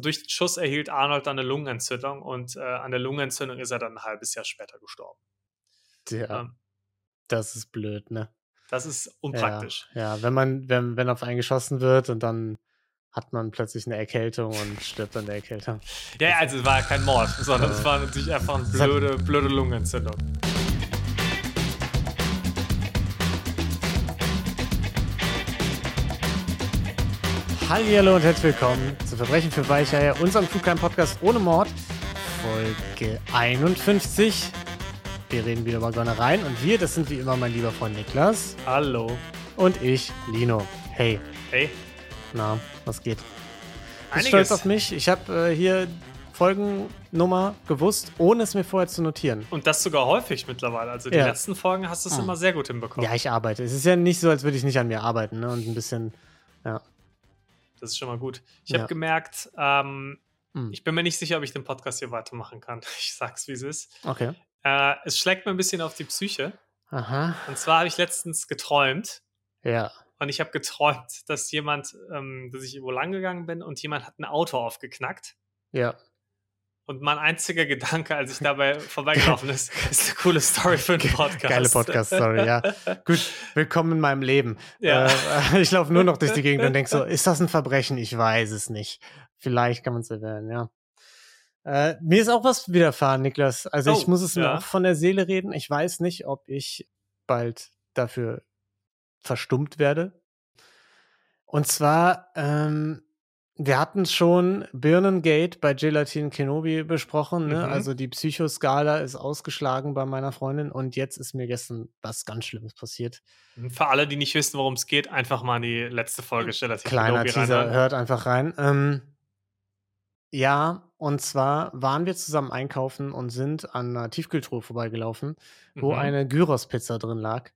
Durch den Schuss erhielt Arnold dann eine Lungenentzündung und äh, an der Lungenentzündung ist er dann ein halbes Jahr später gestorben. Ja, Ähm, das ist blöd, ne? das ist unpraktisch. Ja, ja, wenn man, wenn, wenn auf einen geschossen wird und dann hat man plötzlich eine Erkältung und stirbt an der Erkältung. Ja, ja, also es war kein Mord, sondern es war natürlich einfach eine blöde, blöde Lungenentzündung. Hallo und herzlich willkommen zu Verbrechen für Weicheier, unserem True Crime Podcast ohne Mord, Folge 51. Wir reden wieder über Gönnereien und wir, das sind wie immer mein lieber Freund Niklas Hallo. und ich, Lino. Hey, Hey, na, was geht? Bist einiges. stolz auf mich? Ich habe äh, hier Folgennummer gewusst, ohne es mir vorher zu notieren. Und das sogar häufig mittlerweile. Also die Ja. letzten Folgen hast du es Ah. immer sehr gut hinbekommen. Ja, ich arbeite. Es ist ja nicht so, als würde ich nicht an mir arbeiten ne? und ein bisschen, ja. Das ist schon mal gut. Ich Ja. habe gemerkt, ähm, Hm. ich bin mir nicht sicher, ob ich den Podcast hier weitermachen kann. Ich sag's, wie es ist. Okay. Äh, es schlägt mir ein bisschen auf die Psyche. Aha. Und zwar habe ich letztens geträumt. Ja. Und ich habe geträumt, dass jemand, ähm, dass ich irgendwo lang gegangen bin und jemand hat ein Auto aufgeknackt. Ja. Und mein einziger Gedanke, als ich dabei vorbeigelaufen ist, ist eine coole Story für einen Podcast. Geile Podcast-Story, ja. Gut, willkommen in meinem Leben. Ja. Äh, ich laufe nur noch durch die Gegend und denke so, ist das ein Verbrechen? Ich weiß es nicht. Vielleicht kann man es erwähnen, ja. Äh, mir ist auch was widerfahren, Niklas. Also ich Oh, muss es mir ja. auch von der Seele reden. Ich weiß nicht, ob ich bald dafür verstummt werde. Und zwar, ähm, wir hatten schon Birnengate bei Gelatin Kenobi besprochen. Ne? Mhm. Also die Psychoskala ist ausgeschlagen bei meiner Freundin und jetzt ist mir gestern was ganz Schlimmes passiert. Für alle, die nicht wissen, worum es geht, einfach mal in die letzte Folge Relativ Kleiner Kenobi Teaser, reinhören. hört einfach rein. Ähm, ja, und zwar waren wir zusammen einkaufen und sind an einer Tiefkühltruhe vorbeigelaufen, wo Mhm. eine Gyros-Pizza drin lag.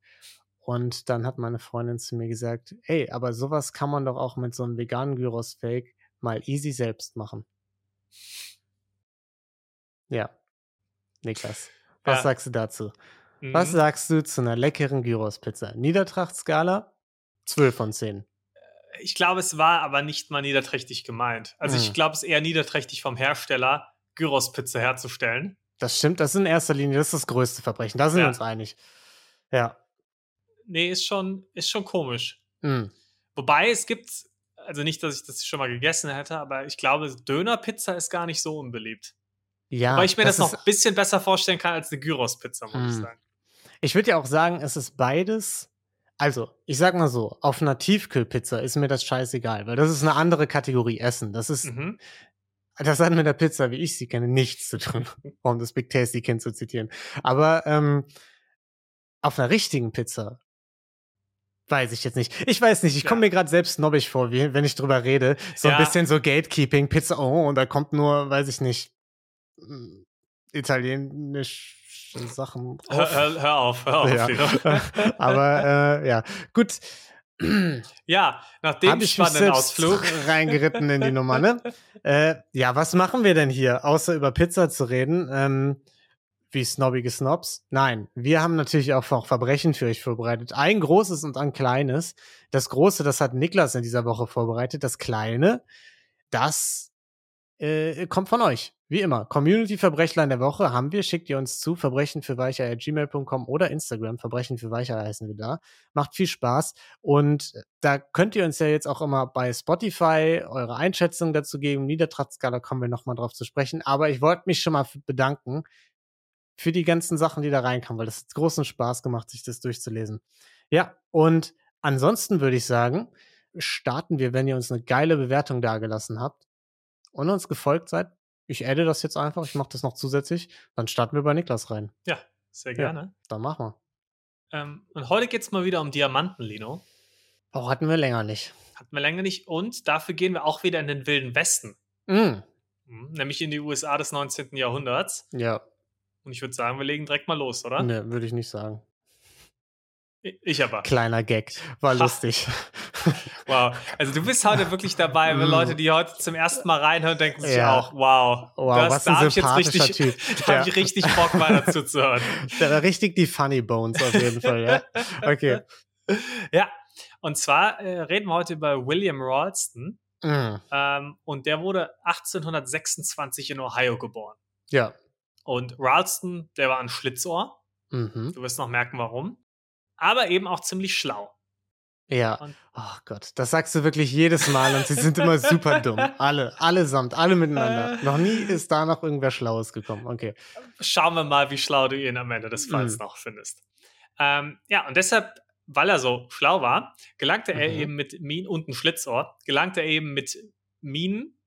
Und dann hat meine Freundin zu mir gesagt, ey, aber sowas kann man doch auch mit so einem veganen Gyros-Fake mal easy selbst machen. Ja. Niklas, was Ja. sagst du dazu? Mhm. Was sagst du zu einer leckeren Gyros-Pizza? Niedertrachtskala? 12 von 10. Ich glaube, es war aber nicht mal niederträchtig gemeint. Also ich Mhm. glaube, es ist eher niederträchtig vom Hersteller, Gyros-Pizza herzustellen. Das stimmt, das ist in erster Linie, das ist das größte Verbrechen. Da sind wir Ja. uns einig. Ja. Nee, ist schon, ist schon komisch. Mm. Wobei es gibt, also nicht, dass ich das schon mal gegessen hätte, aber ich glaube, Dönerpizza ist gar nicht so unbeliebt. Ja. Wobei ich mir das, noch ist- ein bisschen besser vorstellen kann als eine Gyros-Pizza, muss ich Mm. sagen. Ich würde ja auch sagen, es ist beides. Also, ich sag mal so, auf einer Tiefkühlpizza ist mir das scheißegal, weil das ist eine andere Kategorie Essen. Das ist, Mhm. das hat mit der Pizza, wie ich sie kenne, nichts zu tun, um das Big Tasty Kind zu zitieren. Aber ähm, auf einer richtigen Pizza weiß ich jetzt nicht. Ich weiß nicht, ich komme Ja. mir gerade selbst snobbig vor, wie, wenn ich drüber rede. So ein Ja. bisschen so Gatekeeping, Pizza, oh, und da kommt nur, weiß ich nicht, mm, italienische Sachen Hör, drauf. hör, hör auf, hör auf. Ja. Aber äh, ja, gut. ja, nach dem Hab spannenden Ausflug. reingeritten in die Nummer, ne? Äh, ja, was machen wir denn hier, außer über Pizza zu reden? Ähm, wie snobbige Snobs? Nein, wir haben natürlich auch noch Verbrechen für euch vorbereitet. Ein großes und ein kleines. Das große, das hat Niklas in dieser Woche vorbereitet. Das kleine, das äh, kommt von euch. Wie immer. Community-Verbrechlein der Woche haben wir. Schickt ihr uns zu. Verbrechen für gmail.com oder Instagram. Verbrechen für Weicher heißen wir da. Macht viel Spaß. Und da könnt ihr uns ja jetzt auch immer bei Spotify eure Einschätzung dazu geben. Niedertrachtskala kommen wir nochmal drauf zu sprechen. Aber ich wollte mich schon mal bedanken für die ganzen Sachen, die da reinkamen, weil das hat großen Spaß gemacht, sich das durchzulesen. Ja, und ansonsten würde ich sagen, starten wir, wenn ihr uns eine geile Bewertung dagelassen habt und uns gefolgt seid. Ich adde das jetzt einfach, ich mache das noch zusätzlich. Dann starten wir bei Niklas rein. Ja, sehr Ja. gerne. Dann machen wir. Ähm, und heute geht es mal wieder um Diamanten, Lino. Auch hatten wir länger nicht. Hatten wir länger nicht. Und dafür gehen wir auch wieder in den Wilden Westen. Mm, Mhm, Nämlich in die USA des 19. Jahrhunderts. ja, Und ich würde sagen, wir legen direkt mal los, oder? ne, würde ich nicht sagen. Ich aber. Kleiner Gag, war Ha. lustig. Wow. Also du bist heute wirklich dabei, wenn Mm. Leute, die heute zum ersten Mal reinhören, denken sich Ja. auch, wow, Wow, das, was da ein habe ich jetzt sympathischer richtig, Typ. da Ja. habe ich richtig Bock, weiter zuzuhören. Da war richtig die Funny Bones auf jeden Fall, ja. Okay. Ja, und zwar äh, reden wir heute über William Ralston. Mhm. Ähm, und der wurde 1826 in Ohio geboren. Ja. Und Ralston, der war ein Schlitzohr. Mhm. Du wirst noch merken, warum. Aber eben auch ziemlich schlau. Ja. Und- Oh Gott, das sagst du wirklich jedes Mal und sie sind immer super dumm. Alle, allesamt, alle miteinander. Noch nie ist da noch irgendwer Schlaues gekommen. Okay. Schauen wir mal, wie schlau du ihn am Ende des Falls Mhm. noch findest. Ähm, ja, und deshalb, weil er so schlau war, gelangte er Mhm. eben mit Minen und ein Schlitzohr, gelangte er eben mit Minen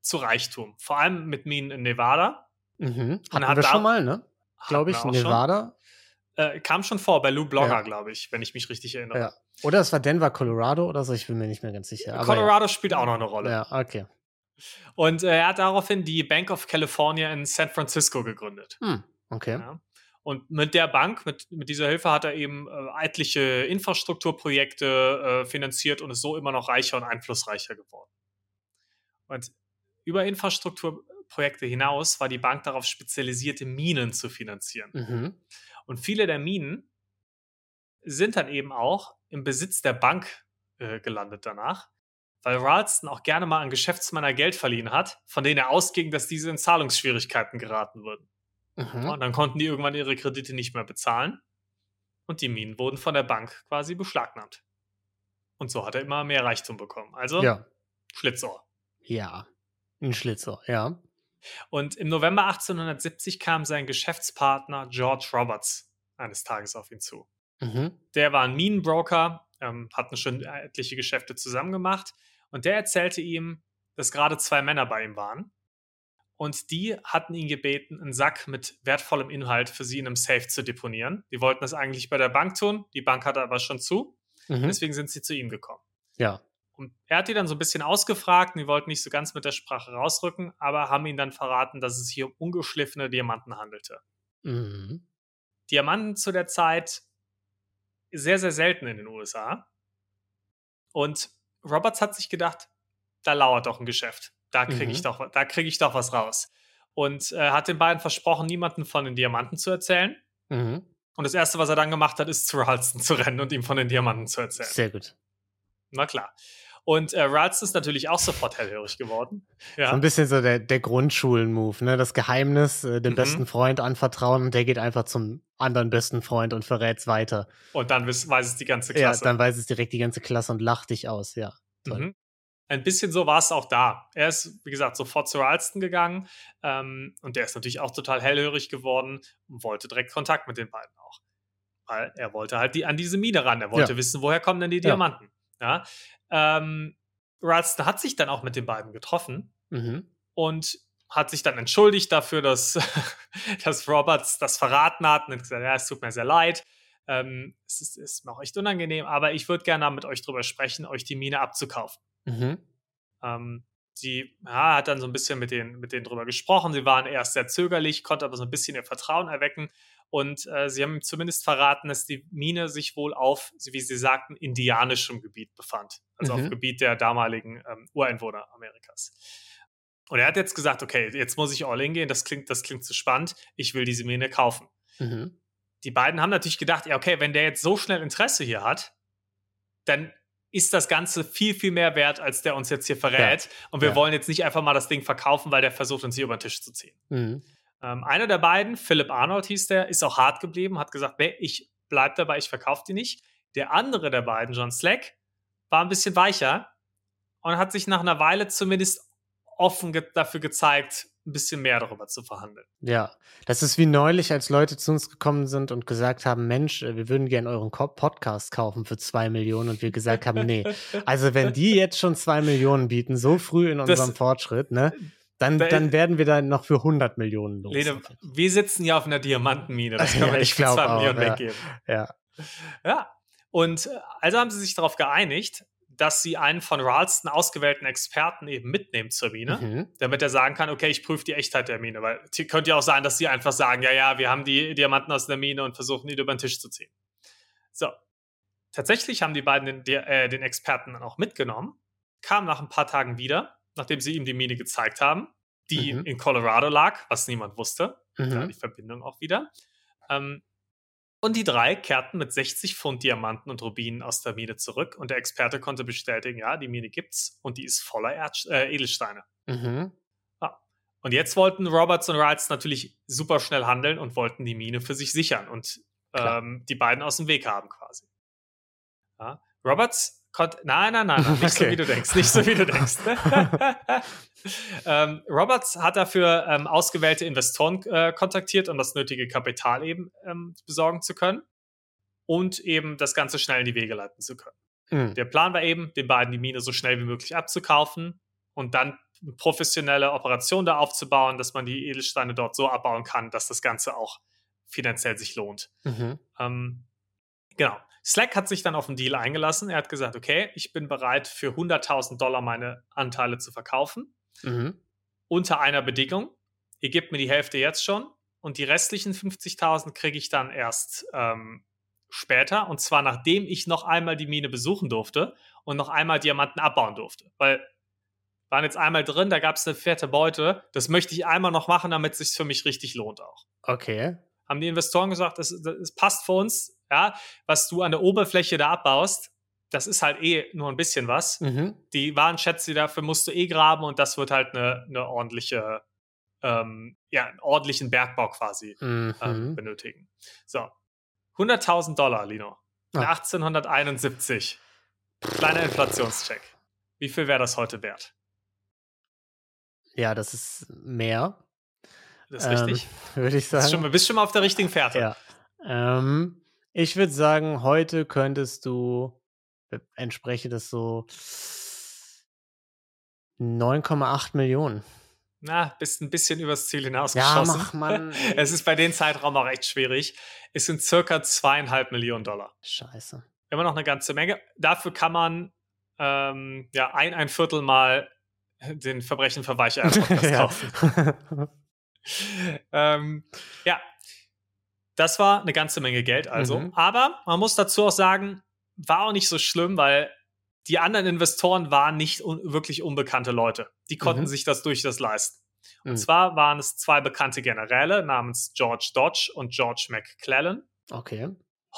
zu Reichtum. Vor allem mit Minen in Nevada. Mhm. Hatten hat wir schon mal, ne? Glaube ich. Nevada. Äh, kam schon vor bei Lou Blogger, Ja. glaube ich, wenn ich mich richtig erinnere. Ja. Oder es war Denver, Colorado oder so, ich bin mir nicht mehr ganz sicher. Colorado spielt auch noch eine Rolle. Ja, ja okay. Und äh, er hat daraufhin die Bank of California in San Francisco gegründet. Hm, okay. Ja. Und mit der Bank, mit, mit dieser Hilfe hat er eben äh, etliche Infrastrukturprojekte äh, finanziert und ist so immer noch reicher und einflussreicher geworden. Und über Infrastrukturprojekte hinaus war die Bank darauf spezialisiert, Minen zu finanzieren. Mhm. Und viele der Minen sind dann eben auch im Besitz der Bank äh, gelandet danach, weil Ralston auch gerne mal an Geschäftsmänner Geld verliehen hat, von denen er ausging, dass diese in Zahlungsschwierigkeiten geraten würden. Mhm. Und dann konnten die irgendwann ihre Kredite nicht mehr bezahlen und die Minen wurden von der Bank quasi beschlagnahmt. Und so hat er immer mehr Reichtum bekommen. Also Ja. Schlitzohr. Ja. Ein Schlitzer, ja. Und im November 1870 kam sein Geschäftspartner George Roberts eines Tages auf ihn zu. Mhm. Der war ein Minenbroker, ähm, hatten schon etliche Geschäfte zusammen gemacht und der erzählte ihm, dass gerade zwei Männer bei ihm waren und die hatten ihn gebeten, einen Sack mit wertvollem Inhalt für sie in einem Safe zu deponieren. Die wollten das eigentlich bei der Bank tun, die Bank hatte aber schon zu, Mhm. deswegen sind sie zu ihm gekommen. Ja. Und er hat die dann so ein bisschen ausgefragt und die wollten nicht so ganz mit der Sprache rausrücken, aber haben ihn dann verraten, dass es hier um ungeschliffene Diamanten handelte. Mhm. Diamanten zu der Zeit sehr, sehr selten in den USA. Und Roberts hat sich gedacht, da lauert doch ein Geschäft. Da kriege ich, Mhm. doch, da krieg ich doch was raus. Und äh, hat den beiden versprochen, niemanden von den Diamanten zu erzählen. Mhm. Und das Erste, was er dann gemacht hat, ist zu Ralston zu rennen und ihm von den Diamanten zu erzählen. Sehr gut. Na klar. Und äh, Ralston ist natürlich auch sofort hellhörig geworden. Ja. So ein bisschen so der, der Grundschulen-Move, ne? Das Geheimnis äh, dem Mhm. besten Freund anvertrauen und der geht einfach zum anderen besten Freund und verrät's weiter. Und dann wiss, weiß es die ganze Ja, Klasse. dann weiß es direkt die ganze Klasse und lacht dich aus, ja. Toll. Mhm. Ein bisschen so war es auch da. Er ist, wie gesagt, sofort zu Ralston gegangen ähm, und der ist natürlich auch total hellhörig geworden und wollte direkt Kontakt mit den beiden auch. Weil er wollte halt die, an diese Mine ran. Er wollte Ja. wissen, woher kommen denn die Ja. Diamanten. Ja. Ähm, Ralston hat sich dann auch mit den beiden getroffen Mhm. und hat sich dann entschuldigt dafür, dass, dass Roberts das verraten hat und hat gesagt, ja, es tut mir sehr leid. Ähm, es ist, ist mir auch echt unangenehm, aber ich würde gerne mit euch drüber sprechen, euch die Mine abzukaufen. Mhm. Ähm, sie ja, hat dann so ein bisschen mit denen, mit denen drüber gesprochen. Sie waren erst sehr zögerlich, konnte aber so ein bisschen ihr Vertrauen erwecken. Und äh, sie haben ihm zumindest verraten, dass die Mine sich wohl auf, wie sie sagten, indianischem Gebiet befand. Also auf Mhm. Gebiet der damaligen ähm, Ureinwohner Amerikas. Und er hat jetzt gesagt, okay, jetzt muss ich all in gehen, das klingt, das klingt zu spannend, ich will diese Mine kaufen. Mhm. Die beiden haben natürlich gedacht, ja, okay, wenn der jetzt so schnell Interesse hier hat, dann ist das Ganze viel, viel mehr wert, als der uns jetzt hier verrät. Und wir Ja. wollen jetzt nicht einfach mal das Ding verkaufen, weil der versucht, uns hier über den Tisch zu ziehen. Mhm. Ähm, einer der beiden, Philip Arnold hieß der, ist auch hart geblieben, hat gesagt, nee, ich bleib dabei, ich verkaufe die nicht. Der andere der beiden, John Slack, war ein bisschen weicher und hat sich nach einer Weile zumindest offen ge dafür gezeigt, ein bisschen mehr darüber zu verhandeln. Ja, das ist wie neulich, als Leute zu uns gekommen sind und gesagt haben, Mensch, äh, wir würden gerne euren Podcast kaufen für zwei Millionen und wir gesagt haben, nee. Also wenn die jetzt schon zwei Millionen bieten, so früh in Das- unserem Fortschritt, ne, dann, Da- dann werden wir da noch für 100 Millionen los. Lene, wir sitzen ja auf einer Diamantenmine, das kann Ja, man nicht ich für glaub zwei auch, Millionen ja. weggeben. Ja. Ja, und äh, also haben sie sich darauf geeinigt, dass sie einen von Ralston ausgewählten Experten eben mitnehmen zur Mine, Mhm. damit er sagen kann, okay, ich prüfe die Echtheit der Mine, weil es könnte ja auch sein, dass sie einfach sagen, ja, ja, wir haben die Diamanten aus der Mine und versuchen, die über den Tisch zu ziehen. So, tatsächlich haben die beiden den, der, äh, den Experten dann auch mitgenommen, kamen nach ein paar Tagen wieder, nachdem sie ihm die Mine gezeigt haben, die Mhm. in Colorado lag, was niemand wusste. Da Mhm. die Verbindung auch wieder. Ähm, Und die drei kehrten mit 60 Pfund Diamanten und Rubinen aus der Mine zurück und der Experte konnte bestätigen, ja, die Mine gibt's und die ist voller Erd äh, Edelsteine. Mhm. Ja. Und jetzt wollten Roberts und Wrights natürlich super schnell handeln und wollten die Mine für sich sichern und ähm, die beiden aus dem Weg haben quasi. Ja. Roberts konnte, nein, nein, nein, nein, nicht so Okay. wie du denkst, nicht so wie du denkst. ähm, Roberts hat dafür ähm, ausgewählte Investoren äh, kontaktiert, um das nötige Kapital eben ähm, besorgen zu können und eben das Ganze schnell in die Wege leiten zu können. Mhm. Der Plan war eben, den beiden die Mine so schnell wie möglich abzukaufen und dann eine professionelle Operation da aufzubauen, dass man die Edelsteine dort so abbauen kann, dass das Ganze auch finanziell sich lohnt. Mhm. Ähm, genau. Slack hat sich dann auf den Deal eingelassen. Er hat gesagt, okay, ich bin bereit für 100.000 Dollar meine Anteile zu verkaufen, Mhm. unter einer Bedingung. Ihr gebt mir die Hälfte jetzt schon und die restlichen 50.000 kriege ich dann erst ähm, später. Und zwar nachdem ich noch einmal die Mine besuchen durfte und noch einmal Diamanten abbauen durfte. Weil waren jetzt einmal drin, da gab es eine fette Beute. Das möchte ich einmal noch machen, damit es sich für mich richtig lohnt auch Okay. haben die Investoren gesagt, das, das passt für uns, ja, was du an der Oberfläche da abbaust, das ist halt eh nur ein bisschen was. Mhm. Die Warenschätze dafür musst du eh graben und das wird halt eine, eine ordentliche, ähm, ja, einen ordentlichen Bergbau quasi ähm, Mhm. benötigen. So. 100.000 Dollar, Lino. In Ah. 1871. Kleiner Inflationscheck. Wie viel wäre das heute wert? Ja, das ist mehr, Das ist richtig. ähm, würde ich Bist sagen. schon, bist schon mal auf der richtigen Fährte. Ja. Ähm, ich würde sagen, heute könntest du, äh, entspreche das so 9,8 Millionen. Na, bist ein bisschen übers Ziel Ja, hinausgeschossen. mach man. Es ist bei den Zeitraum auch echt schwierig. Es sind circa zweieinhalb Millionen Dollar. Scheiße. Immer noch eine ganze Menge. Dafür kann man ähm, ja ein, ein Viertel mal den Verbrechen für Weiche ja. kaufen. ähm, ja, das war eine ganze Menge Geld also. Mhm. Aber man muss dazu auch sagen, war auch nicht so schlimm, weil die anderen Investoren waren nicht un wirklich unbekannte Leute. Die konnten Mhm. sich das durchaus leisten. Und Mhm. zwar waren es zwei bekannte Generäle namens George Dodge und George McClellan. Okay.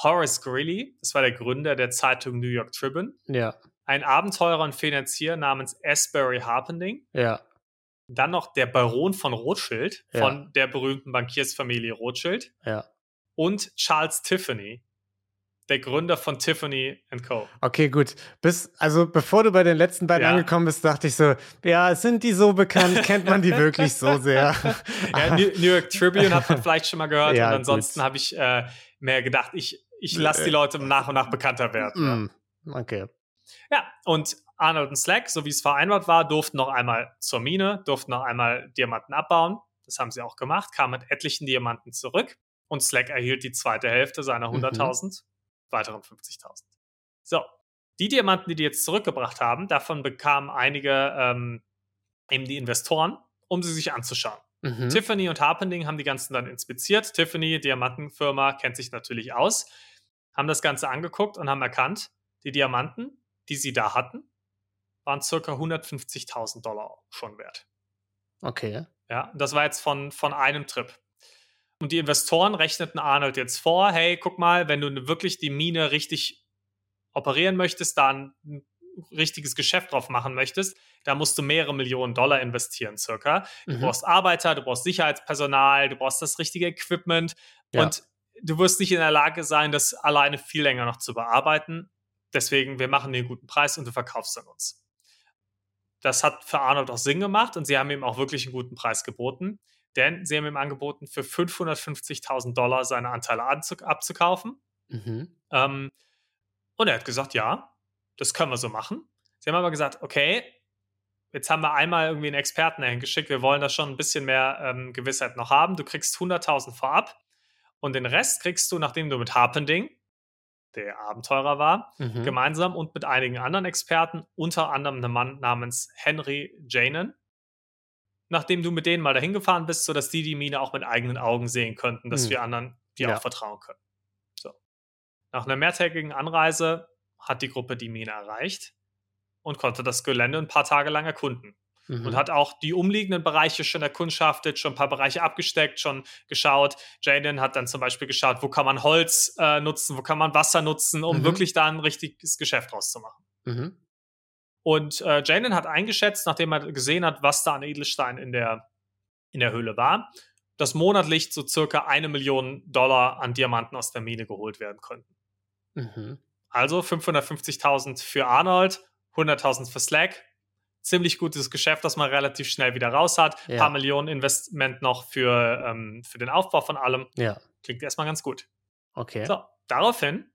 Horace Greeley, das war der Gründer der Zeitung New York Tribune. Ja. Ein Abenteurer und Finanzier namens Asbury Harpending. Ja. Dann noch der Baron von Rothschild, Ja. von der berühmten Bankiersfamilie Rothschild. Ja. Und Charles Tiffany, der Gründer von Tiffany Co. Okay, gut. Bis, also bevor du bei den letzten beiden Ja. angekommen bist, dachte ich so, ja, sind die so bekannt? Kennt man die wirklich so sehr? Ja, New, New York Tribune hat man vielleicht schon mal gehört. Ja, und ansonsten habe ich äh, mehr gedacht, ich, ich lasse die Leute nach und nach bekannter werden. Mm, okay. Ja, und Arnold und Slack, so wie es vereinbart war, durften noch einmal zur Mine, durften noch einmal Diamanten abbauen. Das haben sie auch gemacht, kamen mit etlichen Diamanten zurück und Slack erhielt die zweite Hälfte seiner Mhm. 100.000, weiteren 50.000. So, die Diamanten, die die jetzt zurückgebracht haben, davon bekamen einige ähm, eben die Investoren, um sie sich anzuschauen. Mhm. Tiffany und Harpending haben die ganzen dann inspiziert. Tiffany, Diamantenfirma, kennt sich natürlich aus, haben das Ganze angeguckt und haben erkannt, die Diamanten, die sie da hatten, waren circa 150.000 Dollar schon wert. Okay. Ja, das war jetzt von, von einem Trip. Und die Investoren rechneten Arnold jetzt vor, hey, guck mal, wenn du wirklich die Mine richtig operieren möchtest, da ein richtiges Geschäft drauf machen möchtest, da musst du mehrere Millionen Dollar investieren, circa. Du Mhm. brauchst Arbeiter, du brauchst Sicherheitspersonal, du brauchst das richtige Equipment Ja. und du wirst nicht in der Lage sein, das alleine viel länger noch zu bearbeiten. Deswegen, wir machen dir einen guten Preis und du verkaufst an uns. Das hat für Arnold auch Sinn gemacht und sie haben ihm auch wirklich einen guten Preis geboten, denn sie haben ihm angeboten, für 550.000 Dollar seine Anteile abzukaufen. Mhm. Ähm, und er hat gesagt, ja, das können wir so machen. Sie haben aber gesagt, okay, jetzt haben wir einmal irgendwie einen Experten dahin geschickt, wir wollen da schon ein bisschen mehr ähm, Gewissheit noch haben. Du kriegst 100.000 vorab und den Rest kriegst du, nachdem du mit Harpending, der Abenteurer war, Mhm. gemeinsam und mit einigen anderen Experten, unter anderem einem Mann namens Henry Janen, nachdem du mit denen mal dahin gefahren bist, sodass die die Mine auch mit eigenen Augen sehen könnten, dass Hm. wir anderen dir Ja. auch vertrauen können. So. Nach einer mehrtägigen Anreise hat die Gruppe die Mine erreicht und konnte das Gelände ein paar Tage lang erkunden. mhm. und hat auch die umliegenden Bereiche schon erkundschaftet, schon ein paar Bereiche abgesteckt, schon geschaut. Jaden hat dann zum Beispiel geschaut, wo kann man Holz äh, nutzen, wo kann man Wasser nutzen, um mhm. wirklich da ein richtiges Geschäft draus zu machen. Mhm. Und äh, Jaden hat eingeschätzt, nachdem er gesehen hat, was da an Edelstein in der, in der Höhle war, dass monatlich so circa eine Million Dollar an Diamanten aus der Mine geholt werden könnten. Mhm. Also 550.000 für Arnold, 100.000 für Slack. Ziemlich gutes Geschäft, das man relativ schnell wieder raus hat. Ein ja. paar Millionen Investment noch für, ähm, für den Aufbau von allem. Ja. Klingt erstmal ganz gut. Okay. So, daraufhin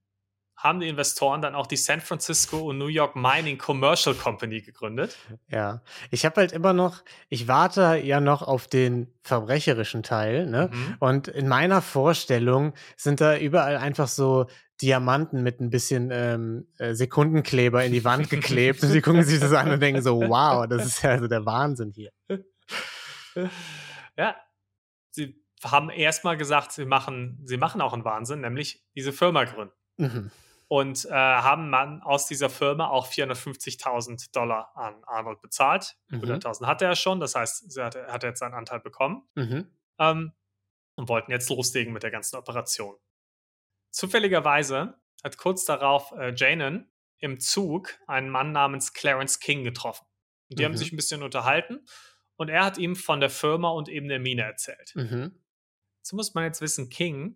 haben die Investoren dann auch die San Francisco und New York Mining Commercial Company gegründet. Ja, ich habe halt immer noch, ich warte ja noch auf den verbrecherischen Teil, ne? Mhm. Und in meiner Vorstellung sind da überall einfach so Diamanten mit ein bisschen ähm, äh, Sekundenkleber in die Wand geklebt und sie gucken sich das an und denken so, wow, das ist ja also der Wahnsinn hier. Ja, sie haben erstmal gesagt, sie machen, sie machen auch einen Wahnsinn, nämlich diese Firma gründen. Mhm und äh, haben man aus dieser Firma auch 450.000 Dollar an Arnold bezahlt. Mhm. 100.000 hatte er schon, das heißt, er hat, hat jetzt seinen Anteil bekommen mhm. ähm, und wollten jetzt loslegen mit der ganzen Operation. Zufälligerweise hat kurz darauf äh, Janen im Zug einen Mann namens Clarence King getroffen. Und die mhm. haben sich ein bisschen unterhalten und er hat ihm von der Firma und eben der Mine erzählt. Mhm. So muss man jetzt wissen, King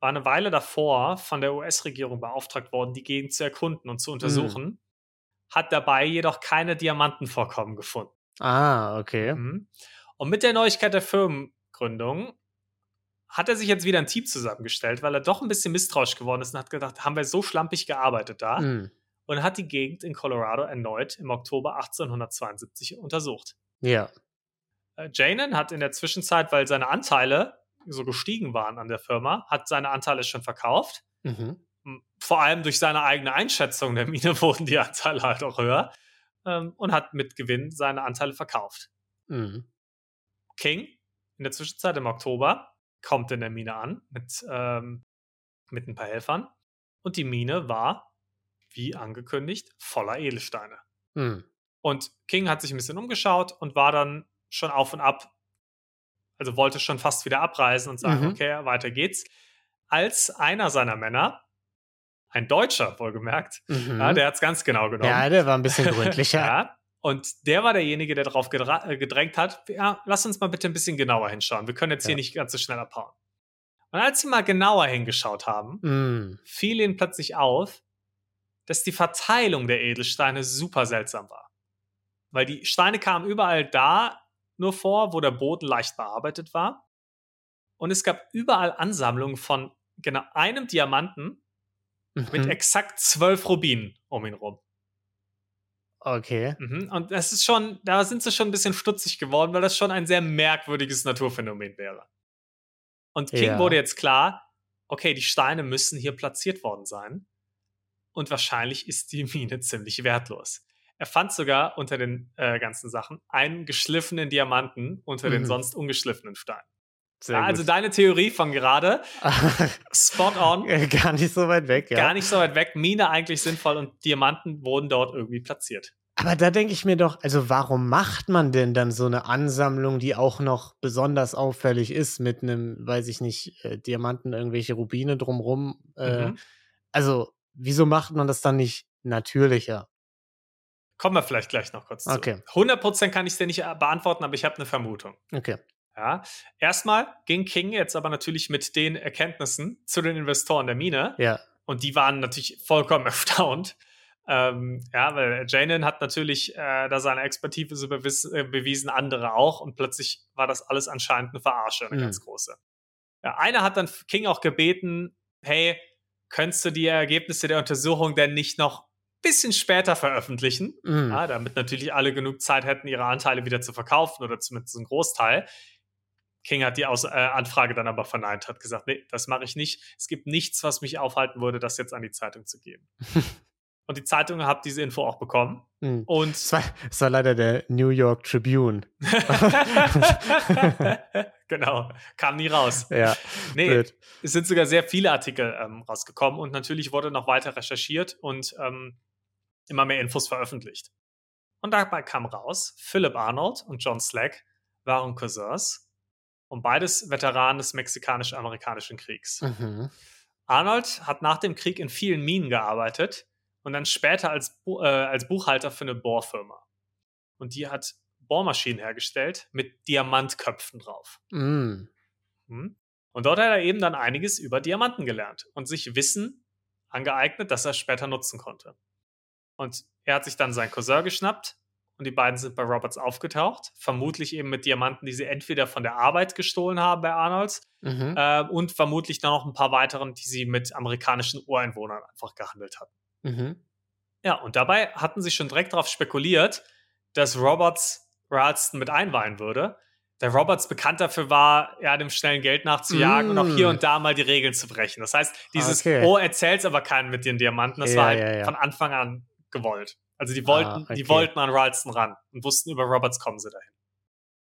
war eine Weile davor von der US-Regierung beauftragt worden, die Gegend zu erkunden und zu untersuchen, mhm. hat dabei jedoch keine Diamantenvorkommen gefunden. Ah, okay. Mhm. Und mit der Neuigkeit der Firmengründung hat er sich jetzt wieder ein Team zusammengestellt, weil er doch ein bisschen misstrauisch geworden ist und hat gedacht, haben wir so schlampig gearbeitet da? Mhm. Und hat die Gegend in Colorado erneut im Oktober 1872 untersucht. Ja. Äh, Janen hat in der Zwischenzeit, weil seine Anteile so gestiegen waren an der Firma, hat seine Anteile schon verkauft. Mhm. Vor allem durch seine eigene Einschätzung der Mine wurden die Anteile halt auch höher ähm, und hat mit Gewinn seine Anteile verkauft. Mhm. King in der Zwischenzeit im Oktober kommt in der Mine an mit, ähm, mit ein paar Helfern und die Mine war, wie angekündigt, voller Edelsteine. Mhm. Und King hat sich ein bisschen umgeschaut und war dann schon auf und ab also wollte schon fast wieder abreisen und sagen, mhm. okay, weiter geht's. Als einer seiner Männer, ein Deutscher wohlgemerkt, mhm. ja, der hat es ganz genau genommen. Ja, der war ein bisschen gründlicher. ja, und der war derjenige, der darauf äh, gedrängt hat, ja, lass uns mal bitte ein bisschen genauer hinschauen. Wir können jetzt ja. hier nicht ganz so schnell abhauen. Und als sie mal genauer hingeschaut haben, mm. fiel ihnen plötzlich auf, dass die Verteilung der Edelsteine super seltsam war. Weil die Steine kamen überall da nur vor, wo der Boden leicht bearbeitet war. Und es gab überall Ansammlungen von genau einem Diamanten mhm. mit exakt zwölf Rubinen um ihn rum. Okay. Mhm. Und das ist schon, da sind sie schon ein bisschen stutzig geworden, weil das schon ein sehr merkwürdiges Naturphänomen wäre. Und King ja. wurde jetzt klar, okay, die Steine müssen hier platziert worden sein. Und wahrscheinlich ist die Mine ziemlich wertlos. Er fand sogar unter den äh, ganzen Sachen einen geschliffenen Diamanten unter mhm. den sonst ungeschliffenen Steinen. Ja, also deine Theorie von gerade, spot on. Gar nicht so weit weg, ja. Gar nicht so weit weg. Mine eigentlich sinnvoll und Diamanten wurden dort irgendwie platziert. Aber da denke ich mir doch, also warum macht man denn dann so eine Ansammlung, die auch noch besonders auffällig ist, mit einem, weiß ich nicht, äh, Diamanten, irgendwelche Rubine drumrum? Äh, mhm. Also, wieso macht man das dann nicht natürlicher? Kommen wir vielleicht gleich noch kurz okay. zu. 100% kann ich es dir nicht äh, beantworten, aber ich habe eine Vermutung. Okay. Ja. Erstmal ging King jetzt aber natürlich mit den Erkenntnissen zu den Investoren der Mine. Ja. Und die waren natürlich vollkommen erstaunt. Ähm, ja, weil Janen hat natürlich äh, da seine Expertise bewies, äh, bewiesen, andere auch. Und plötzlich war das alles anscheinend eine Verarsche, eine mhm. ganz große. Ja, einer hat dann King auch gebeten, hey, könntest du die Ergebnisse der Untersuchung denn nicht noch bisschen später veröffentlichen, mhm. ja, damit natürlich alle genug Zeit hätten, ihre Anteile wieder zu verkaufen oder zumindest einen Großteil. King hat die Aus äh, Anfrage dann aber verneint, hat gesagt, nee, das mache ich nicht. Es gibt nichts, was mich aufhalten würde, das jetzt an die Zeitung zu geben. Und die Zeitung hat diese Info auch bekommen. Mhm. Und es war, es war leider der New York Tribune. genau, kam nie raus. Ja, nee, blöd. es sind sogar sehr viele Artikel ähm, rausgekommen und natürlich wurde noch weiter recherchiert und ähm, immer mehr Infos veröffentlicht. Und dabei kam raus, Philip Arnold und John Slack waren Cousins und beides Veteranen des mexikanisch-amerikanischen Kriegs. Mhm. Arnold hat nach dem Krieg in vielen Minen gearbeitet und dann später als, äh, als Buchhalter für eine Bohrfirma. Und die hat Bohrmaschinen hergestellt mit Diamantköpfen drauf. Mm. Hm? Und dort hat er eben dann einiges über Diamanten gelernt und sich Wissen angeeignet, das er später nutzen konnte. Und er hat sich dann seinen Cousin geschnappt und die beiden sind bei Roberts aufgetaucht, vermutlich eben mit Diamanten, die sie entweder von der Arbeit gestohlen haben bei Arnolds Mhm. äh, und vermutlich dann noch ein paar weiteren, die sie mit amerikanischen Ureinwohnern einfach gehandelt hatten. Mhm. Ja, und dabei hatten sie schon direkt darauf spekuliert, dass Roberts Ralston mit einweihen würde. Der Roberts bekannt dafür war, ja, dem schnellen Geld nachzujagen und auch hier Mm. und da mal die Regeln zu brechen. Das heißt, dieses Okay. Oh, erzähl's aber keinen mit den Diamanten, das Ja, war halt ja, ja. von Anfang an gewollt. Also die wollten, Ah, okay. die wollten an Ralston ran und wussten, über Roberts kommen sie dahin.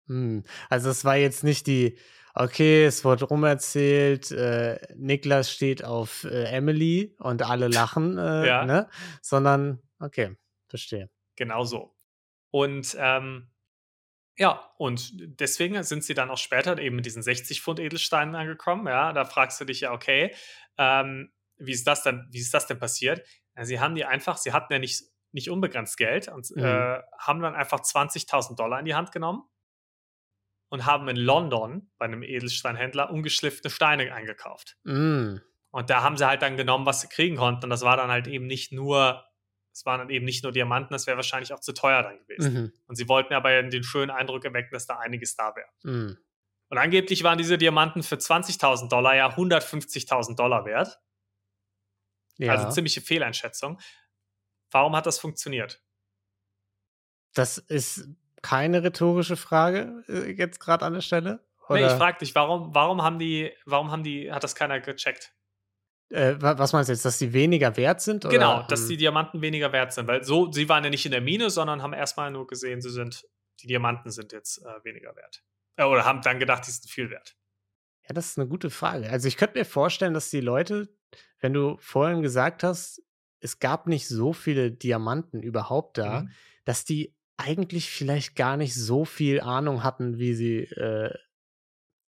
Hm. Also es war jetzt nicht die, okay, es wurde rumerzählt, äh, Niklas steht auf äh, Emily und alle lachen, äh, Ja. ne? Sondern, okay, verstehe. Genau so. Und ähm, ja, und deswegen sind sie dann auch später eben mit diesen 60 Pfund Edelsteinen angekommen. Ja, da fragst du dich ja, okay, ähm, wie ist das denn, wie ist das denn passiert? Sie haben die einfach, sie hatten ja nicht, nicht unbegrenzt Geld und Mhm. äh, haben dann einfach 20.000 Dollar in die Hand genommen und haben in London bei einem Edelsteinhändler ungeschliffene Steine eingekauft. Mm. Und da haben sie halt dann genommen, was sie kriegen konnten. Und das war dann halt eben nicht nur, es waren dann eben nicht nur Diamanten, das wäre wahrscheinlich auch zu teuer dann gewesen. Mhm. Und sie wollten aber den schönen Eindruck erwecken, dass da einiges da wäre. Mm. Und angeblich waren diese Diamanten für 20.000 Dollar ja 150.000 Dollar wert. Ja, Also ziemliche Fehleinschätzung. Warum hat das funktioniert? das ist keine rhetorische Frage äh, jetzt gerade an der Stelle. Oder, Nee, ich frage dich, warum, warum haben die, warum haben die, hat das keiner gecheckt? äh, wa- was meinst du jetzt, dass die weniger wert sind? genau, oder? dass Hm. die Diamanten weniger wert sind, weil so, sie waren ja nicht in der Mine, sondern haben erstmal nur gesehen, sie sind, die Diamanten sind jetzt äh, weniger wert. Äh, oder haben dann gedacht, die sind viel wert. Ja, das ist eine gute Frage. Also ich könnte mir vorstellen, dass die Leute, wenn du vorhin gesagt hast, es gab nicht so viele Diamanten überhaupt da, Mhm. dass die eigentlich vielleicht gar nicht so viel Ahnung hatten, wie sie äh,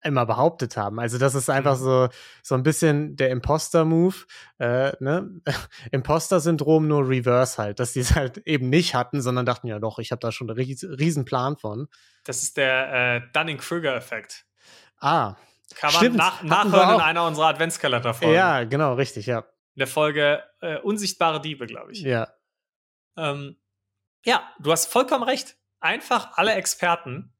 immer behauptet haben. Also das ist einfach Mhm. so, so ein bisschen der Imposter-Move, äh, ne? Imposter-Syndrom nur reverse halt, dass die es halt eben nicht hatten, sondern dachten, ja doch, ich habe da schon einen ries riesen Plan von. Das ist der äh, Dunning-Kruger-Effekt. Ah, Kann man Stimmt, nach, nachhören in einer unserer Adventskalender-Folgen. ja, genau, richtig, ja. In der Folge äh, Unsichtbare Diebe, glaube ich. Ja, Ähm, ja, du hast vollkommen recht. Einfach alle Experten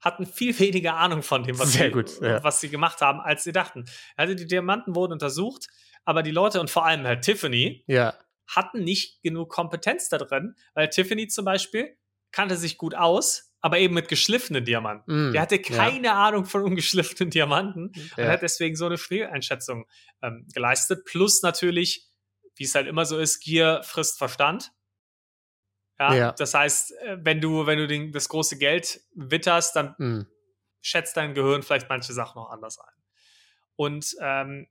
hatten viel weniger Ahnung von dem, was, Sehr sie, gut, ja. was sie gemacht haben, als sie dachten. Also die Diamanten wurden untersucht, aber die Leute und vor allem halt Tiffany ja. hatten nicht genug Kompetenz da drin, weil Tiffany zum Beispiel kannte sich gut aus, aber eben mit geschliffenen Diamanten. Mm, Der hatte ja. keine Ahnung von ungeschliffenen Diamanten und Ja. hat deswegen so eine Fehleinschätzung ähm, geleistet. Plus natürlich, wie es halt immer so ist, Gier frisst Verstand. Ja, Ja. das heißt, äh, wenn du, wenn du den, das große Geld witterst, dann Mm. schätzt dein Gehirn vielleicht manche Sachen noch anders ein. Und ähm,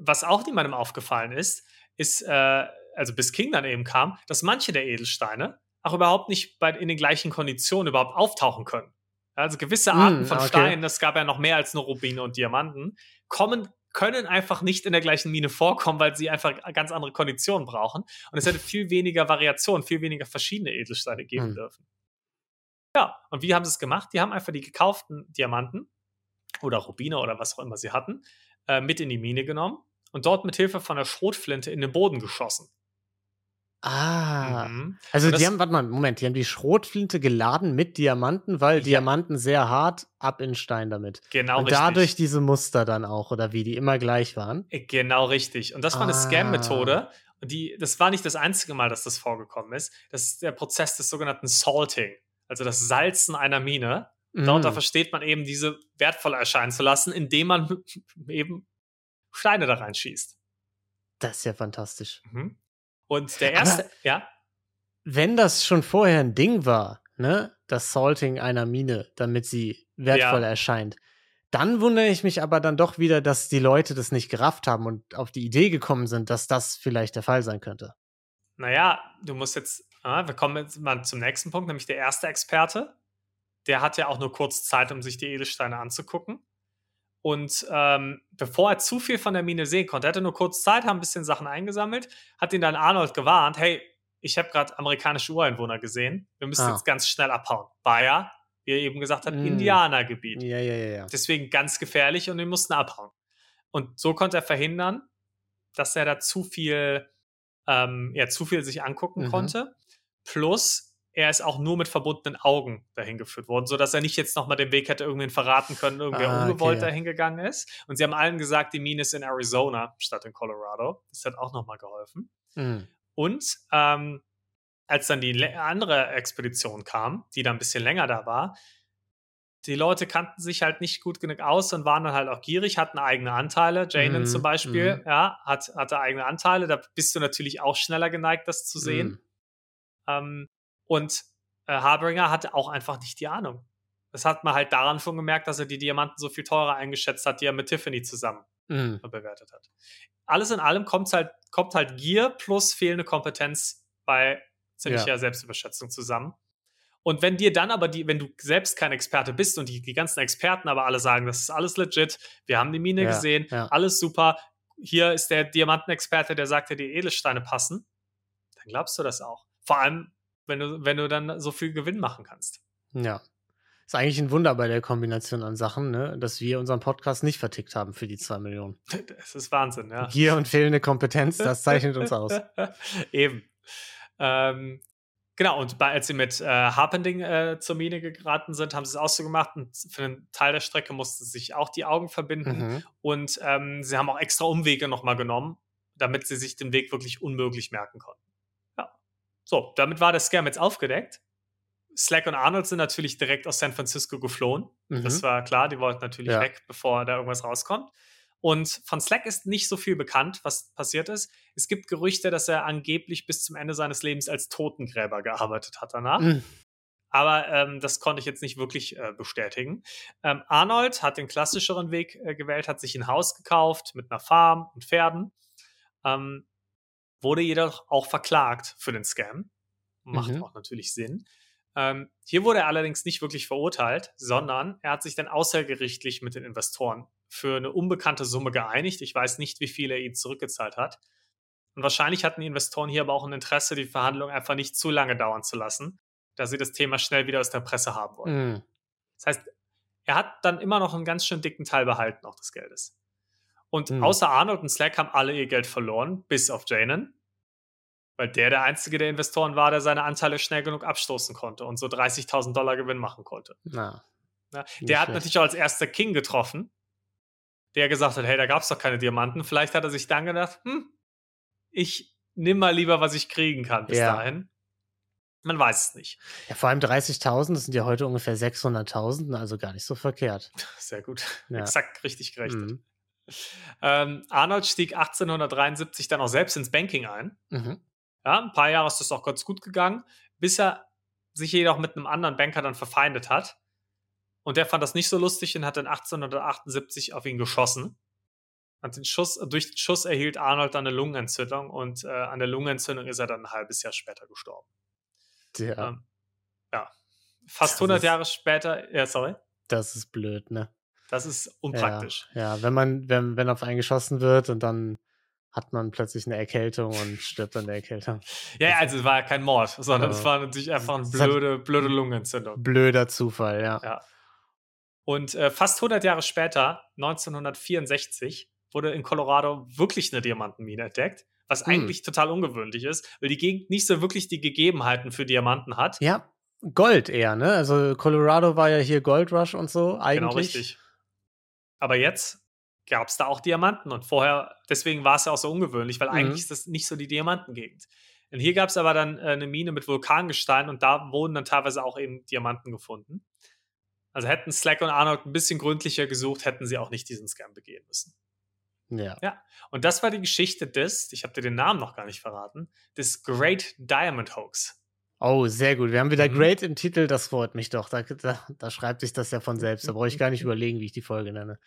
was auch niemandem aufgefallen ist, ist, äh, also bis King dann eben kam, dass manche der Edelsteine auch überhaupt nicht bei, in den gleichen Konditionen überhaupt auftauchen können. Also gewisse Mm, Arten von okay. Steinen, das gab ja noch mehr als nur Rubine und Diamanten, kommen, können einfach nicht in der gleichen Mine vorkommen, weil sie einfach ganz andere Konditionen brauchen. Und es hätte viel weniger Variationen, viel weniger verschiedene Edelsteine geben Hm. dürfen. Ja, und wie haben sie es gemacht? Die haben einfach die gekauften Diamanten oder Rubine oder was auch immer sie hatten, äh, mit in die Mine genommen und dort mit Hilfe von der Schrotflinte in den Boden geschossen. Ah. Mhm. Also die haben, warte mal, Moment, die haben die Schrotflinte geladen mit Diamanten, weil Ja. Diamanten sehr hart ab in Stein damit. Genau Und richtig. dadurch diese Muster dann auch, oder wie, die immer gleich waren. Äh, Genau richtig. Und das war eine Ah. Scam-Methode. Und die, das war nicht das einzige Mal, dass das vorgekommen ist. Das ist der Prozess des sogenannten Salting, also das Salzen einer Mine. Darunter Mm. versteht man eben, diese wertvoll erscheinen zu lassen, indem man eben Steine da reinschießt. Das ist ja fantastisch. Mhm. Und der Aber- erste, ja, Wenn das schon vorher ein Ding war, ne, das Salting einer Mine, damit sie wertvoll Ja. erscheint, dann wundere ich mich aber dann doch wieder, dass die Leute das nicht gerafft haben und auf die Idee gekommen sind, dass das vielleicht der Fall sein könnte. naja, du musst jetzt Ah, wir kommen jetzt mal zum nächsten Punkt, nämlich der erste Experte. Der hat ja auch nur kurz Zeit, um sich die Edelsteine anzugucken. Und ähm, bevor er zu viel von der Mine sehen konnte, er hatte nur kurz Zeit, haben ein bisschen Sachen eingesammelt, hat ihn dann Arnold gewarnt, hey, ich habe gerade amerikanische Ureinwohner gesehen, wir müssen Ah. jetzt ganz schnell abhauen. Ja, wie er eben gesagt hat, Mm. Indianergebiet. Ja, ja, ja, ja. Deswegen ganz gefährlich und wir mussten abhauen. Und so konnte er verhindern, dass er da zu viel, ähm, ja, zu viel sich angucken Mhm. konnte. Plus, er ist auch nur mit verbundenen Augen dahin geführt worden, sodass er nicht jetzt nochmal den Weg hätte irgendwen verraten können, irgendwer Ah, ungewollt okay. dahin gegangen ist. Und sie haben allen gesagt, die Mine ist in Arizona statt in Colorado. Das hat auch nochmal geholfen. Mhm. Und ähm, als dann die andere Expedition kam, die dann ein bisschen länger da war, die Leute kannten sich halt nicht gut genug aus und waren dann halt auch gierig, hatten eigene Anteile. Janen Mhm, zum Beispiel, mhm. ja, hat, hatte eigene Anteile. Da bist du natürlich auch schneller geneigt, das zu sehen. Mhm. Ähm, und äh, Harbringer hatte auch einfach nicht die Ahnung. Das hat man halt daran schon gemerkt, dass er die Diamanten so viel teurer eingeschätzt hat, die er mit Tiffany zusammen Mhm. bewertet hat. Alles in allem kommt halt, kommt halt Gier plus fehlende Kompetenz bei ziemlicher Ja. Selbstüberschätzung zusammen. Und wenn dir dann aber die, wenn du selbst kein Experte bist und die, die ganzen Experten aber alle sagen, das ist alles legit, wir haben die Mine Ja, gesehen, ja. alles super, hier ist der Diamantenexperte, der sagt dir, die Edelsteine passen, dann glaubst du das auch. Vor allem, wenn du, wenn du dann so viel Gewinn machen kannst. Ja. Ist eigentlich ein Wunder bei der Kombination an Sachen, ne? dass wir unseren Podcast nicht vertickt haben für die zwei Millionen. Das ist Wahnsinn, ja. Gier und fehlende Kompetenz, das zeichnet uns aus. Eben. Ähm, genau, und bei, als sie mit äh, Harpending äh, zur Mine geraten sind, haben sie es auch so gemacht und für einen Teil der Strecke mussten sich auch die Augen verbinden Mhm. und ähm, sie haben auch extra Umwege nochmal genommen, damit sie sich den Weg wirklich unmöglich merken konnten. So, damit war der Scam jetzt aufgedeckt. Slack und Arnold sind natürlich direkt aus San Francisco geflohen. Mhm. Das war klar, die wollten natürlich Ja. weg, bevor da irgendwas rauskommt. Und von Slack ist nicht so viel bekannt, was passiert ist. Es gibt Gerüchte, dass er angeblich bis zum Ende seines Lebens als Totengräber gearbeitet hat danach. Mhm. Aber ähm, das konnte ich jetzt nicht wirklich äh, bestätigen. Ähm, Arnold hat den klassischeren Weg äh, gewählt, hat sich ein Haus gekauft mit einer Farm und Pferden. Ähm, wurde jedoch auch verklagt für den Scam. Macht Mhm. auch natürlich Sinn. Ähm, hier wurde er allerdings nicht wirklich verurteilt, sondern er hat sich dann außergerichtlich mit den Investoren für eine unbekannte Summe geeinigt. Ich weiß nicht, wie viel er ihnen zurückgezahlt hat. Und wahrscheinlich hatten die Investoren hier aber auch ein Interesse, die Verhandlung einfach nicht zu lange dauern zu lassen, da sie das Thema schnell wieder aus der Presse haben wollen. Mhm. Das heißt, er hat dann immer noch einen ganz schön dicken Teil behalten, auch des Geldes. Und Hm. außer Arnold und Slack haben alle ihr Geld verloren, bis auf Janen. Weil der der einzige der Investoren war, der seine Anteile schnell genug abstoßen konnte und so 30.000 Dollar Gewinn machen konnte. Na, Ja, der hat schlecht. natürlich auch als erster King getroffen, der gesagt hat, hey, da gab es doch keine Diamanten. Vielleicht hat er sich dann gedacht, hm, ich nimm mal lieber, was ich kriegen kann bis Ja. dahin. Man weiß es nicht. ja, vor allem 30.000, das sind ja heute ungefähr 600.000, also gar nicht so verkehrt. Sehr gut. Ja. Exakt richtig gerechnet. Mhm. Ähm, Arnold stieg 1873 dann auch selbst ins Banking ein. Mhm. Ja, ein paar Jahre ist das auch ganz gut gegangen, bis er sich jedoch mit einem anderen Banker dann verfeindet hat. Und der fand das nicht so lustig und hat dann 1878 auf ihn geschossen. Und den Schuss, durch den Schuss erhielt Arnold dann eine Lungenentzündung und äh, an der Lungenentzündung ist er dann ein halbes Jahr später gestorben. Ja, Ähm, ja. Fast Das 100 ist- Jahre später, ja, sorry, das ist blöd, ne? Das ist unpraktisch. Ja, ja wenn man, wenn, wenn auf einen geschossen wird und dann hat man plötzlich eine Erkältung und stirbt an der Erkältung. Ja, also es war ja kein Mord, sondern Aber es war natürlich einfach eine blöde, blöde Lungenentzündung. Blöder Zufall, ja. Ja. Und äh, fast 100 Jahre später, 1964, wurde in Colorado wirklich eine Diamantenmine entdeckt, was Hm. eigentlich total ungewöhnlich ist, weil die Gegend nicht so wirklich die Gegebenheiten für Diamanten hat. Ja, Gold eher, ne? Also Colorado war ja hier Gold Rush und so eigentlich. Genau, richtig. Aber jetzt gab es da auch Diamanten und vorher, deswegen war es ja auch so ungewöhnlich, weil Mhm. eigentlich ist das nicht so die Diamantengegend. Und hier gab es aber dann äh, eine Mine mit Vulkangestein und da wurden dann teilweise auch eben Diamanten gefunden. Also hätten Slack und Arnold ein bisschen gründlicher gesucht, hätten sie auch nicht diesen Scam begehen müssen. Ja. Und das war die Geschichte des, ich habe dir den Namen noch gar nicht verraten, des Great Diamond Hoax. Oh, sehr gut. Wir haben wieder Mhm. Great im Titel, das freut mich doch. Da, da, da schreibt sich das ja von selbst. Da brauche ich gar nicht überlegen, wie ich die Folge nenne.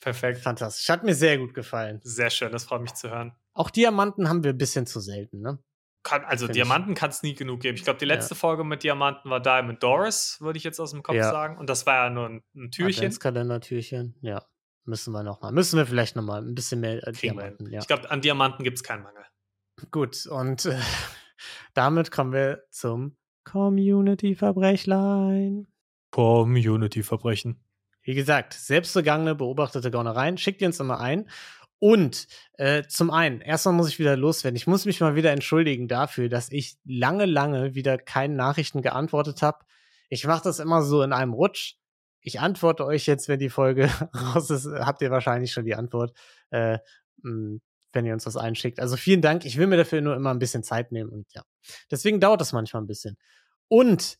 Perfekt. Fantastisch. Hat mir sehr gut gefallen. Sehr schön, das freut mich zu hören. Auch Diamanten haben wir ein bisschen zu selten, ne? Kann, also Find Diamanten kann es nie genug geben. Ich glaube, die letzte Folge mit Diamanten war Diamond Doris, würde ich jetzt aus dem Kopf Ja. sagen. Und das war ja nur ein, ein Türchen. Adventskalender-Türchen, ja. Müssen wir noch mal. Müssen wir vielleicht noch mal ein bisschen mehr äh. Diamanten, ja. Ich glaube, an Diamanten gibt es keinen Mangel. Gut, und äh, damit kommen wir zum Community-Verbrechlein. Community-Verbrechen. Wie gesagt, selbstbegangene, beobachtete Gaunereien. Schickt ihr uns immer ein. Und äh, zum einen, erstmal muss ich wieder loswerden. Ich muss mich mal wieder entschuldigen dafür, dass ich lange, lange wieder keinen Nachrichten geantwortet habe. Ich mache das immer so in einem Rutsch. Ich antworte euch jetzt, wenn die Folge raus ist, habt ihr wahrscheinlich schon die Antwort, äh, mh, wenn ihr uns was einschickt. Also vielen Dank. Ich will mir dafür nur immer ein bisschen Zeit nehmen und ja. Deswegen dauert das manchmal ein bisschen. Und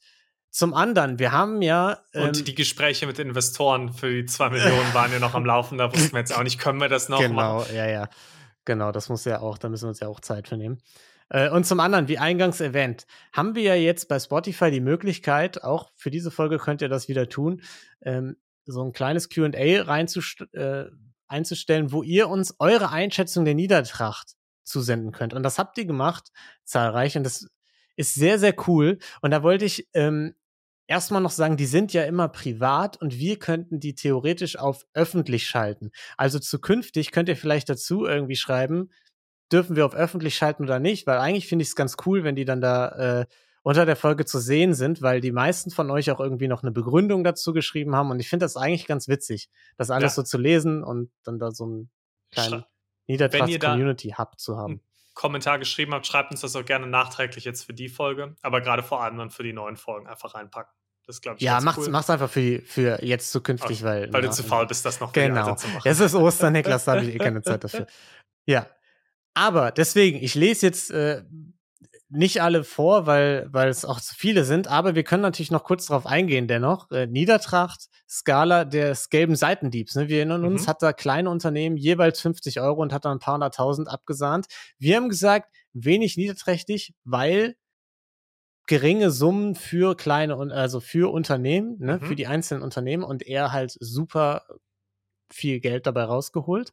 zum anderen, wir haben ja. ähm, Und die Gespräche mit Investoren für die 2 Millionen waren ja noch am Laufen. Da wussten wir jetzt auch nicht, können wir das noch genau, machen? ja, ja. Genau, das muss ja auch, da müssen wir uns ja auch Zeit für nehmen. Äh, und zum anderen, wie eingangs erwähnt, haben wir ja jetzt bei Spotify die Möglichkeit, auch für diese Folge könnt ihr das wieder tun, ähm, so ein kleines QA reinzust äh, einzustellen, wo ihr uns eure Einschätzung der Niedertracht zusenden könnt. Und das habt ihr gemacht, zahlreich, und das ist sehr, sehr cool. Und da wollte ich ähm, erstmal noch sagen, die sind ja immer privat und wir könnten die theoretisch auf öffentlich schalten. Also zukünftig könnt ihr vielleicht dazu irgendwie schreiben, dürfen wir auf öffentlich schalten oder nicht, weil eigentlich finde ich es ganz cool, wenn die dann da äh, unter der Folge zu sehen sind, weil die meisten von euch auch irgendwie noch eine Begründung dazu geschrieben haben und ich finde das eigentlich ganz witzig, das alles Ja. so zu lesen und dann da so einen kleinen Niedertracht-Community-Hub zu haben. Kommentar geschrieben habt, schreibt uns das auch gerne nachträglich jetzt für die Folge, aber gerade vor allem dann für die neuen Folgen einfach reinpacken. Das glaube ich Ja, ganz macht's, cool, mach's einfach für, für jetzt zukünftig, weil. weil ja, du zu faul bist, das noch Genau. Zu machen. Es ist Ostern, Niklas, da habe ich eh keine Zeit dafür. Ja. Aber deswegen, ich lese jetzt äh, nicht alle vor, weil, weil es auch zu viele sind, aber wir können natürlich noch kurz darauf eingehen, dennoch. Äh, Niedertracht, Skala des gelben Seitendiebs. Ne? Wir erinnern uns, Mhm. hat da kleine Unternehmen jeweils 50 Euro und hat da ein paar hunderttausend abgesahnt. Wir haben gesagt, wenig niederträchtig, weil geringe Summen für kleine und also für Unternehmen, ne, Mhm. für die einzelnen Unternehmen und er halt super viel Geld dabei rausgeholt.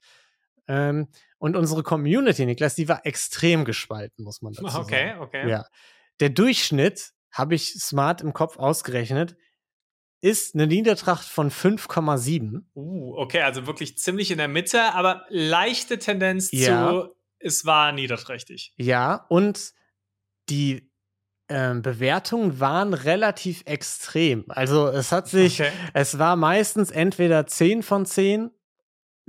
Ähm, und unsere Community, Niklas, die war extrem gespalten, muss man dazu Okay, sagen. okay. Ja. Der Durchschnitt, habe ich smart im Kopf ausgerechnet, ist eine Niedertracht von 5,7. Uh, okay, also wirklich ziemlich in der Mitte, aber leichte Tendenz Ja. zu, es war niederträchtig. Ja, und die ähm, Bewertungen waren relativ extrem. Also es hat sich, Okay. es war meistens entweder 10 von 10,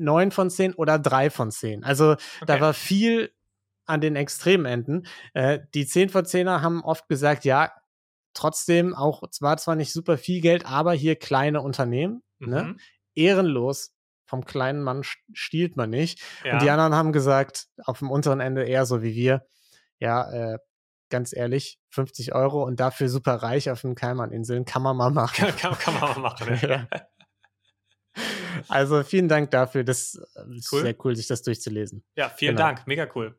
9 von 10 oder 3 von 10. Also da Okay. war viel an den Extremenden. Äh, die 10 von 10er haben oft gesagt, ja, trotzdem auch, zwar zwar nicht super viel Geld, aber hier kleine Unternehmen, ne? Mhm. ehrenlos. Vom kleinen Mann st- stiehlt man nicht. Ja. Und die anderen haben gesagt, auf dem unteren Ende eher so wie wir, ja, äh, ganz ehrlich, 50 Euro und dafür super reich auf den Kaimaninseln kann man mal machen. kann, kann, kann man mal machen. Ja. Also vielen Dank dafür. Das äh, ist Cool. sehr cool, sich das durchzulesen. ja, vielen Genau. Dank. Mega cool.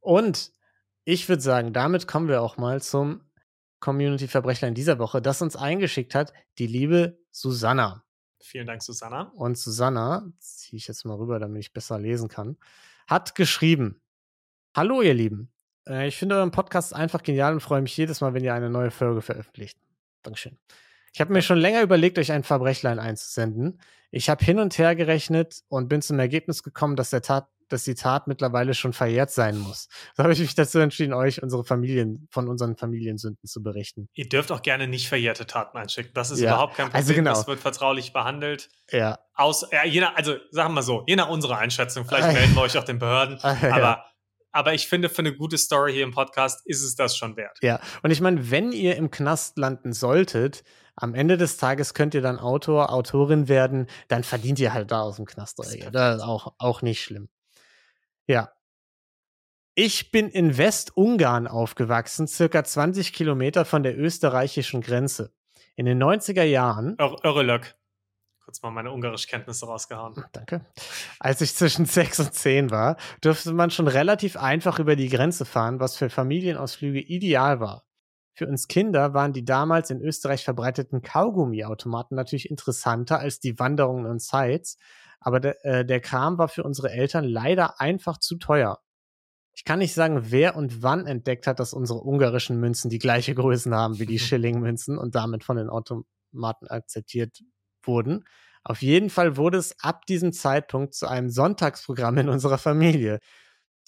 Und ich würde sagen, damit kommen wir auch mal zum Community-Verbrechlein dieser Woche, das uns eingeschickt hat, die liebe Susanna. Vielen Dank, Susanna. Und Susanna, ziehe ich jetzt mal rüber, damit ich besser lesen kann, hat geschrieben: Hallo, ihr Lieben. Äh, ich finde euren Podcast einfach genial und freue mich jedes Mal, wenn ihr eine neue Folge veröffentlicht. Dankeschön. Ich habe mir schon länger überlegt, euch ein Verbrechlein einzusenden. Ich habe hin und her gerechnet und bin zum Ergebnis gekommen, dass, der Tat, dass die Tat mittlerweile schon verjährt sein muss. So habe ich mich dazu entschieden, euch unsere Familien von unseren Familiensünden zu berichten. Ihr dürft auch gerne nicht verjährte Taten einschicken. Das ist Ja, überhaupt kein Problem. also genau. Das wird vertraulich behandelt. Ja. Aus, ja, je nach, also sagen wir mal so, je nach unserer Einschätzung, vielleicht Ah, melden wir euch auch den Behörden. Ja. Aber, aber ich finde, für eine gute Story hier im Podcast ist es das schon wert. Ja, und ich meine, wenn ihr im Knast landen solltet, am Ende des Tages könnt ihr dann Autor, Autorin werden, dann verdient ihr halt da aus dem Knast Das ist Geld. Das ist auch, auch nicht schlimm. Ja. Ich bin in Westungarn aufgewachsen, circa 20 Kilometer von der österreichischen Grenze. In den 90er Jahren Ör- Örelök. Kurz mal meine Ungarischkenntnisse rausgehauen. Danke. Als ich zwischen sechs und zehn war, durfte man schon relativ einfach über die Grenze fahren, was für Familienausflüge ideal war. Für uns Kinder waren die damals in Österreich verbreiteten Kaugummiautomaten natürlich interessanter als die Wanderungen und Sites, aber der, äh, der Kram war für unsere Eltern leider einfach zu teuer. Ich kann nicht sagen, wer und wann entdeckt hat, dass unsere ungarischen Münzen die gleiche Größe haben wie die Schilling-Münzen und damit von den Automaten akzeptiert wurden. Auf jeden Fall wurde es ab diesem Zeitpunkt zu einem Sonntagsprogramm in unserer Familie.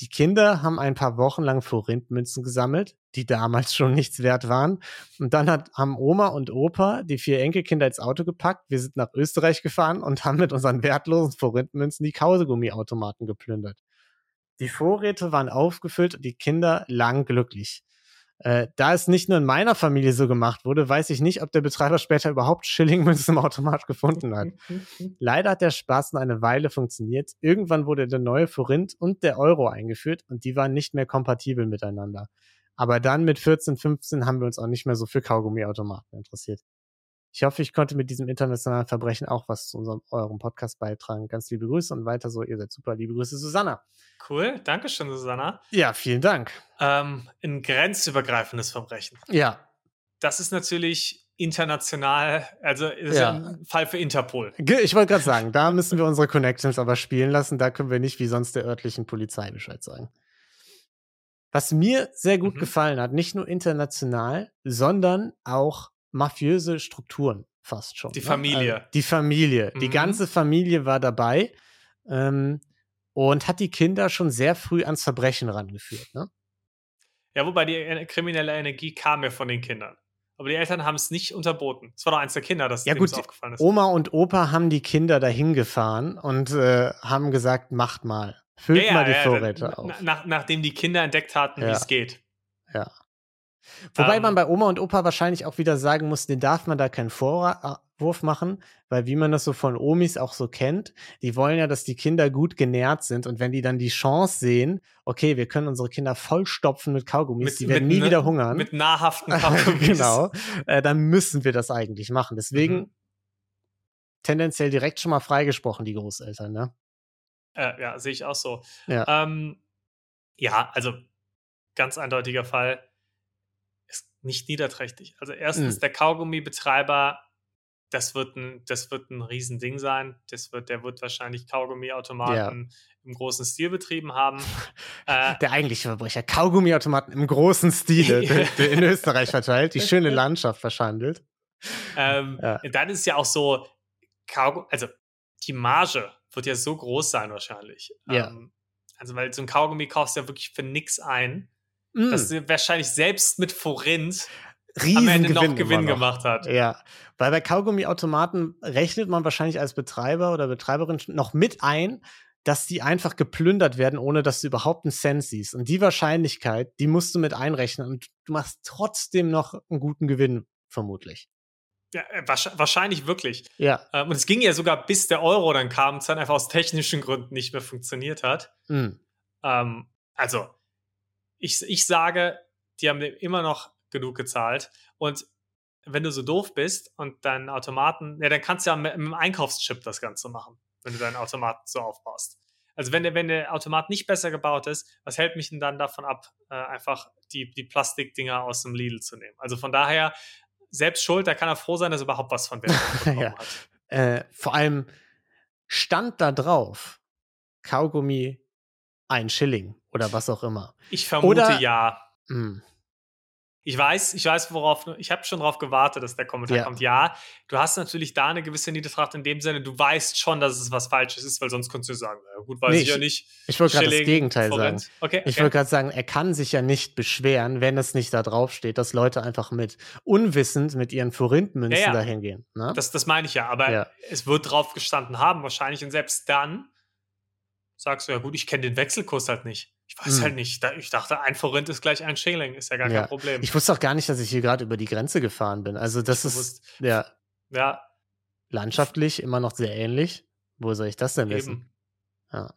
Die Kinder haben ein paar Wochen lang Forintmünzen gesammelt, die damals schon nichts wert waren. Und dann hat, haben Oma und Opa die vier Enkelkinder ins Auto gepackt. Wir sind nach Österreich gefahren und haben mit unseren wertlosen Forintmünzen die Kausegummiautomaten geplündert. Die Vorräte waren aufgefüllt und die Kinder lang glücklich. Äh, da es nicht nur in meiner Familie so gemacht wurde, weiß ich nicht, ob der Betreiber später überhaupt Schillingmünzen im Automat gefunden hat. Leider hat der Spaß nur eine Weile funktioniert. Irgendwann wurde der neue Forint und der Euro eingeführt und die waren nicht mehr kompatibel miteinander. Aber dann mit 14, 15 haben wir uns auch nicht mehr so für Kaugummiautomaten interessiert. Ich hoffe, ich konnte mit diesem internationalen Verbrechen auch was zu unserem, eurem Podcast beitragen. Ganz liebe Grüße und weiter so. Ihr seid super. Liebe Grüße, Susanna. Cool, danke schön, Susanna. Ja, vielen Dank. Ähm, ein grenzübergreifendes Verbrechen. Ja. Das ist natürlich international, also ist ja. ja ein Fall für Interpol. Ich wollte gerade sagen, da müssen wir unsere Connections aber spielen lassen. Da können wir nicht wie sonst der örtlichen Polizei Bescheid sagen. Was mir sehr gut mhm. gefallen hat, nicht nur international, sondern auch mafiöse Strukturen fast schon. Die ne? Familie. Also die Familie. Mhm. Die ganze Familie war dabei ähm, und hat die Kinder schon sehr früh ans Verbrechen rangeführt. Ne? Ja, wobei die kriminelle Energie kam ja von den Kindern. Aber die Eltern haben es nicht unterboten. Es war doch eins der Kinder, das ja, gut, aufgefallen ist. Oma und Opa haben die Kinder dahin gefahren und äh, haben gesagt, macht mal. Füllt ja, mal die ja, Vorräte auf. Nach, nachdem die Kinder entdeckt hatten, wie es geht. Ja. Wobei um, man ähm. bei Oma und Opa wahrscheinlich auch wieder sagen muss, den darf man da keinen Vorwurf machen, weil wie man das so von Omis auch so kennt, die wollen ja, dass die Kinder gut genährt sind und wenn die dann die Chance sehen, okay, wir können unsere Kinder vollstopfen mit Kaugummis, mit, die werden nie ne, wieder hungern. Mit nahrhaften Kaugummis. genau, äh, dann müssen wir das eigentlich machen. Deswegen mhm. tendenziell direkt schon mal freigesprochen, die Großeltern, ne? Äh, ja, sehe ich auch so. Ja, ähm, ja also ganz eindeutiger Fall ist nicht niederträchtig. Also erstens, mhm. der Kaugummibetreiber, das wird ein, das wird ein Riesending sein. Das wird, der wird wahrscheinlich Kaugummiautomaten ja. im großen Stil betrieben haben. äh, der eigentliche Verbrecher, Kaugummiautomaten im großen Stil in Österreich verteilt, die schöne Landschaft verschandelt. Ähm, ja. Dann ist ja auch so, Kaugummi, also die Marge wird ja so groß sein wahrscheinlich. Ja. Ähm, also, weil so ein Kaugummi kaufst ja wirklich für nichts ein mm. dass sie wahrscheinlich selbst mit Forint Riesen am Ende noch Gewinn gemacht hat. Ja, weil bei Kaugummiautomaten rechnet man wahrscheinlich als Betreiber oder Betreiberin noch mit ein, dass die einfach geplündert werden, ohne dass du überhaupt einen Cent siehst. Und die Wahrscheinlichkeit, die musst du mit einrechnen und du machst trotzdem noch einen guten Gewinn, vermutlich. Ja, äh, wahrscheinlich wirklich. Ja. Ähm, und es ging ja sogar bis der Euro dann kam, es dann einfach aus technischen Gründen nicht mehr funktioniert hat. Mhm. Ähm, also, ich, ich sage, die haben immer noch genug gezahlt. Und wenn du so doof bist und deinen Automaten, ja, dann kannst du ja mit, mit dem Einkaufschip das Ganze machen, wenn du deinen Automaten so aufbaust. Also wenn der, wenn der Automat nicht besser gebaut ist, was hält mich denn dann davon ab, äh, einfach die, die Plastikdinger aus dem Lidl zu nehmen? Also von daher, selbst schuld, da kann er froh sein, dass er überhaupt was von Wert ja. hat. Äh, vor allem stand da drauf, Kaugummi ein Schilling oder was auch immer. Ich vermute oder, ja. Mh. Hm. Ich weiß, ich weiß, worauf, ich habe schon darauf gewartet, dass der Kommentar ja. kommt. Ja, du hast natürlich da eine gewisse Niedertracht in dem Sinne, du weißt schon, dass es was Falsches ist, weil sonst könntest du sagen, na gut, weiß nee, ich ja nicht. Ich wollte gerade das Gegenteil Forint. sagen. Okay, okay. Ich wollte gerade sagen, er kann sich ja nicht beschweren, wenn es nicht da drauf steht, dass Leute einfach mit unwissend mit ihren Forintmünzen ja, ja. dahin gehen. Ne? Das, das meine ich ja, aber es wird drauf gestanden haben wahrscheinlich und selbst dann sagst du, ja gut, ich kenne den Wechselkurs halt nicht. Ich weiß hm. halt nicht. Ich dachte, ein Forint ist gleich ein Schilling, ist ja gar ja. kein Problem. Ich wusste auch gar nicht, dass ich hier gerade über die Grenze gefahren bin. Also das ich ist ja, ja landschaftlich immer noch sehr ähnlich. Wo soll ich das denn wissen? Ja.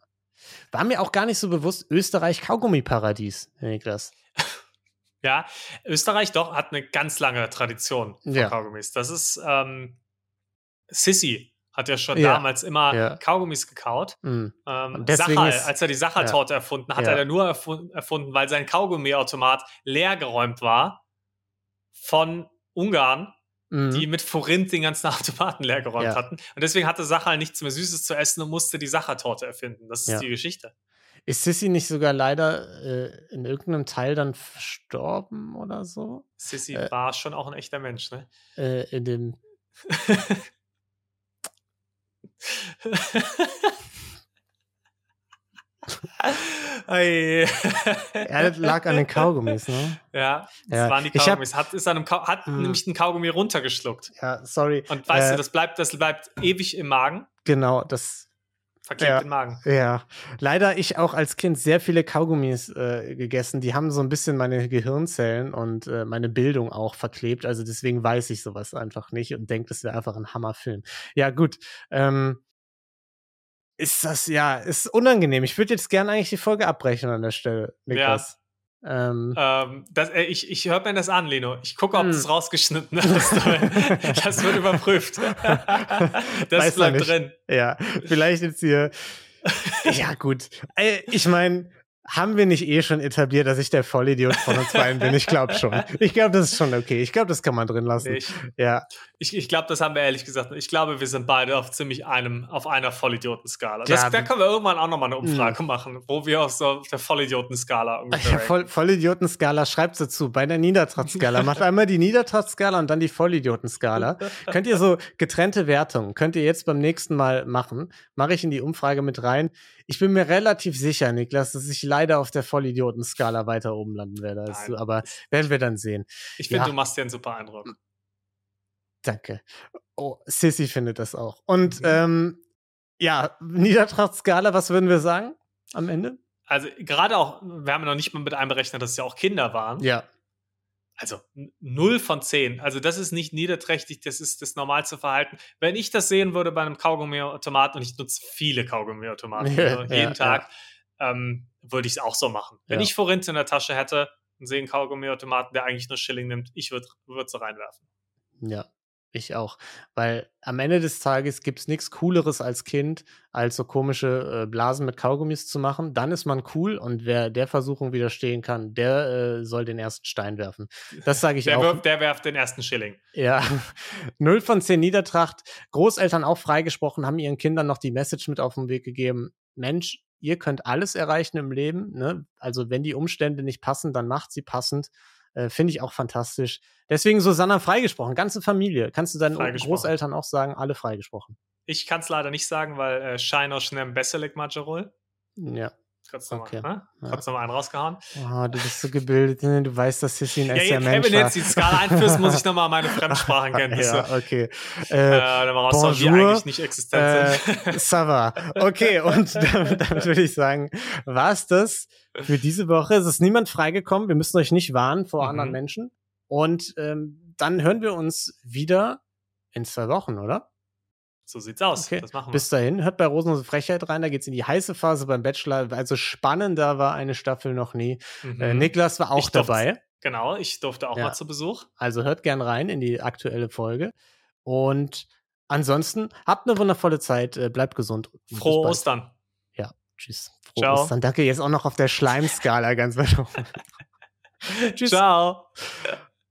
War mir auch gar nicht so bewusst, Österreich Kaugummi-Paradies, Niklas. ja, Österreich doch hat eine ganz lange Tradition von ja. Kaugummis. Das ist ähm, Sissy hat ja schon ja. damals immer ja. Kaugummis gekaut. Mhm. Ähm, Sachal, ist, als er die Sachertorte ja. erfunden hat, hat er nur erfunden, weil sein Kaugummiautomat leer geräumt war von Ungarn, mhm. die mit Forint den ganzen Automaten leer geräumt hatten. Und deswegen hatte Sachal nichts mehr Süßes zu essen und musste die Sachertorte erfinden. Das ist die Geschichte. Ist Sissy nicht sogar leider äh, in irgendeinem Teil dann verstorben oder so? Sissy äh, war schon auch ein echter Mensch, ne? Äh, in dem. Er lag an den Kaugummis, ne? Ja, das ja. waren die Kaugummis. Hab, hat, ist an einem hat hm. nämlich ein Kaugummi runtergeschluckt. Ja, sorry. Und weißt äh, du, das bleibt, das bleibt ewig im Magen. Genau, das verklebt ja, den Magen. Ja, leider ich auch als Kind sehr viele Kaugummis äh, gegessen. Die haben so ein bisschen meine Gehirnzellen und äh, meine Bildung auch verklebt. Also deswegen weiß ich sowas einfach nicht und denke, das wäre einfach ein Hammerfilm. Ja, gut. Ähm, ist das ja, ist unangenehm. Ich würde jetzt gerne eigentlich die Folge abbrechen an der Stelle, Niklas. Ja. Ähm, ähm, das, äh, ich ich höre mir das an, Leno. Ich gucke, ob es hm. rausgeschnitten ist. das wird überprüft. das Weiß bleibt drin. Ja, vielleicht jetzt hier. ja, gut. Äh, ich meine, haben wir nicht eh schon etabliert, dass ich der Vollidiot von uns beiden bin? Ich glaube schon. Ich glaube, das ist schon okay. Ich glaube, das kann man drin lassen. Ich, ja. Ich, ich glaube, das haben wir ehrlich gesagt. Ich glaube, wir sind beide auf ziemlich einem, auf einer Vollidioten-Skala. Ja, da können wir irgendwann auch nochmal eine Umfrage mh. machen, wo wir auf so der Vollidioten-Skala ja, Voll, Vollidioten-Skala, schreibt dazu. Bei der Niedertracht-Skala. Macht einmal die Niedertracht-Skala und dann die Vollidioten-Skala. Könnt ihr so getrennte Wertungen, könnt ihr jetzt beim nächsten Mal machen. Mache ich in die Umfrage mit rein. Ich bin mir relativ sicher, Niklas, dass ich leider auf der Vollidioten-Skala weiter oben landen werde als du, aber werden wir dann sehen. Ich finde, ja. du machst dir einen super Eindruck. Danke. Oh, Sissy findet das auch. Und mhm. ähm, ja, Niedertracht-Skala, was würden wir sagen am Ende? Also gerade auch, wir haben ja noch nicht mal mit einberechnet, dass es ja auch Kinder waren. Ja also 0 von 10. Also das ist nicht niederträchtig, das ist das normalste Verhalten. Wenn ich das sehen würde bei einem Kaugummiautomaten, und ich nutze viele Kaugummiautomaten ja, also jeden ja, Tag, ja. ähm, würde ich es auch so machen. Wenn ich Forint in der Tasche hätte und sehe einen Kaugummiautomaten, der eigentlich nur Schilling nimmt, ich würde würd so reinwerfen. Ja, ich auch. Weil am Ende des Tages gibt es nichts Cooleres als Kind, als so komische äh, Blasen mit Kaugummis zu machen. Dann ist man cool und wer der Versuchung widerstehen kann, der äh, soll den ersten Stein werfen. Das sage ich der auch. Wirft, der werft den ersten Schilling. Ja. Null von zehn Niedertracht. Großeltern auch freigesprochen, haben ihren Kindern noch die Message mit auf den Weg gegeben. Mensch, ihr könnt alles erreichen im Leben. Ne? Also wenn die Umstände nicht passen, dann macht sie passend. Äh, Finde ich auch fantastisch. Deswegen Susanna freigesprochen, ganze Familie. Kannst du deinen Großeltern auch sagen, alle freigesprochen? Ich kann es leider nicht sagen, weil äh, Scheiner schnell Besselik Majorol. Ja. Kurz nochmal okay. ne? ja. noch einen rausgehauen. Oh, du bist so gebildet, ne? du weißt, dass Sissi ein echter ja, Mensch Wenn du jetzt die Skala einführst, muss ich nochmal meine Fremdsprachenkenntnisse. ja, okay. Äh, äh, bonjour, die eigentlich nicht existent äh, sind. ça va. Okay, und damit, damit würde ich sagen, war es das für diese Woche. Es ist niemand freigekommen. Wir müssen euch nicht warnen vor mhm. anderen Menschen. Und ähm, dann hören wir uns wieder in zwei Wochen, oder? So sieht's aus. Okay. Das machen wir. Bis dahin, hört bei Rosenlose Frechheit rein, da geht's in die heiße Phase beim Bachelor. Also spannender war eine Staffel noch nie. Mhm. Äh, Niklas war auch durfte, dabei. Genau, ich durfte auch ja. mal zu Besuch. Also hört gern rein in die aktuelle Folge. Und ansonsten habt eine wundervolle Zeit, äh, bleibt gesund. Frohe Ostern. Ja, tschüss. Frohe Ciao. Ostern. Danke, jetzt auch noch auf der Schleimskala ganz weit Tschüss. Ciao.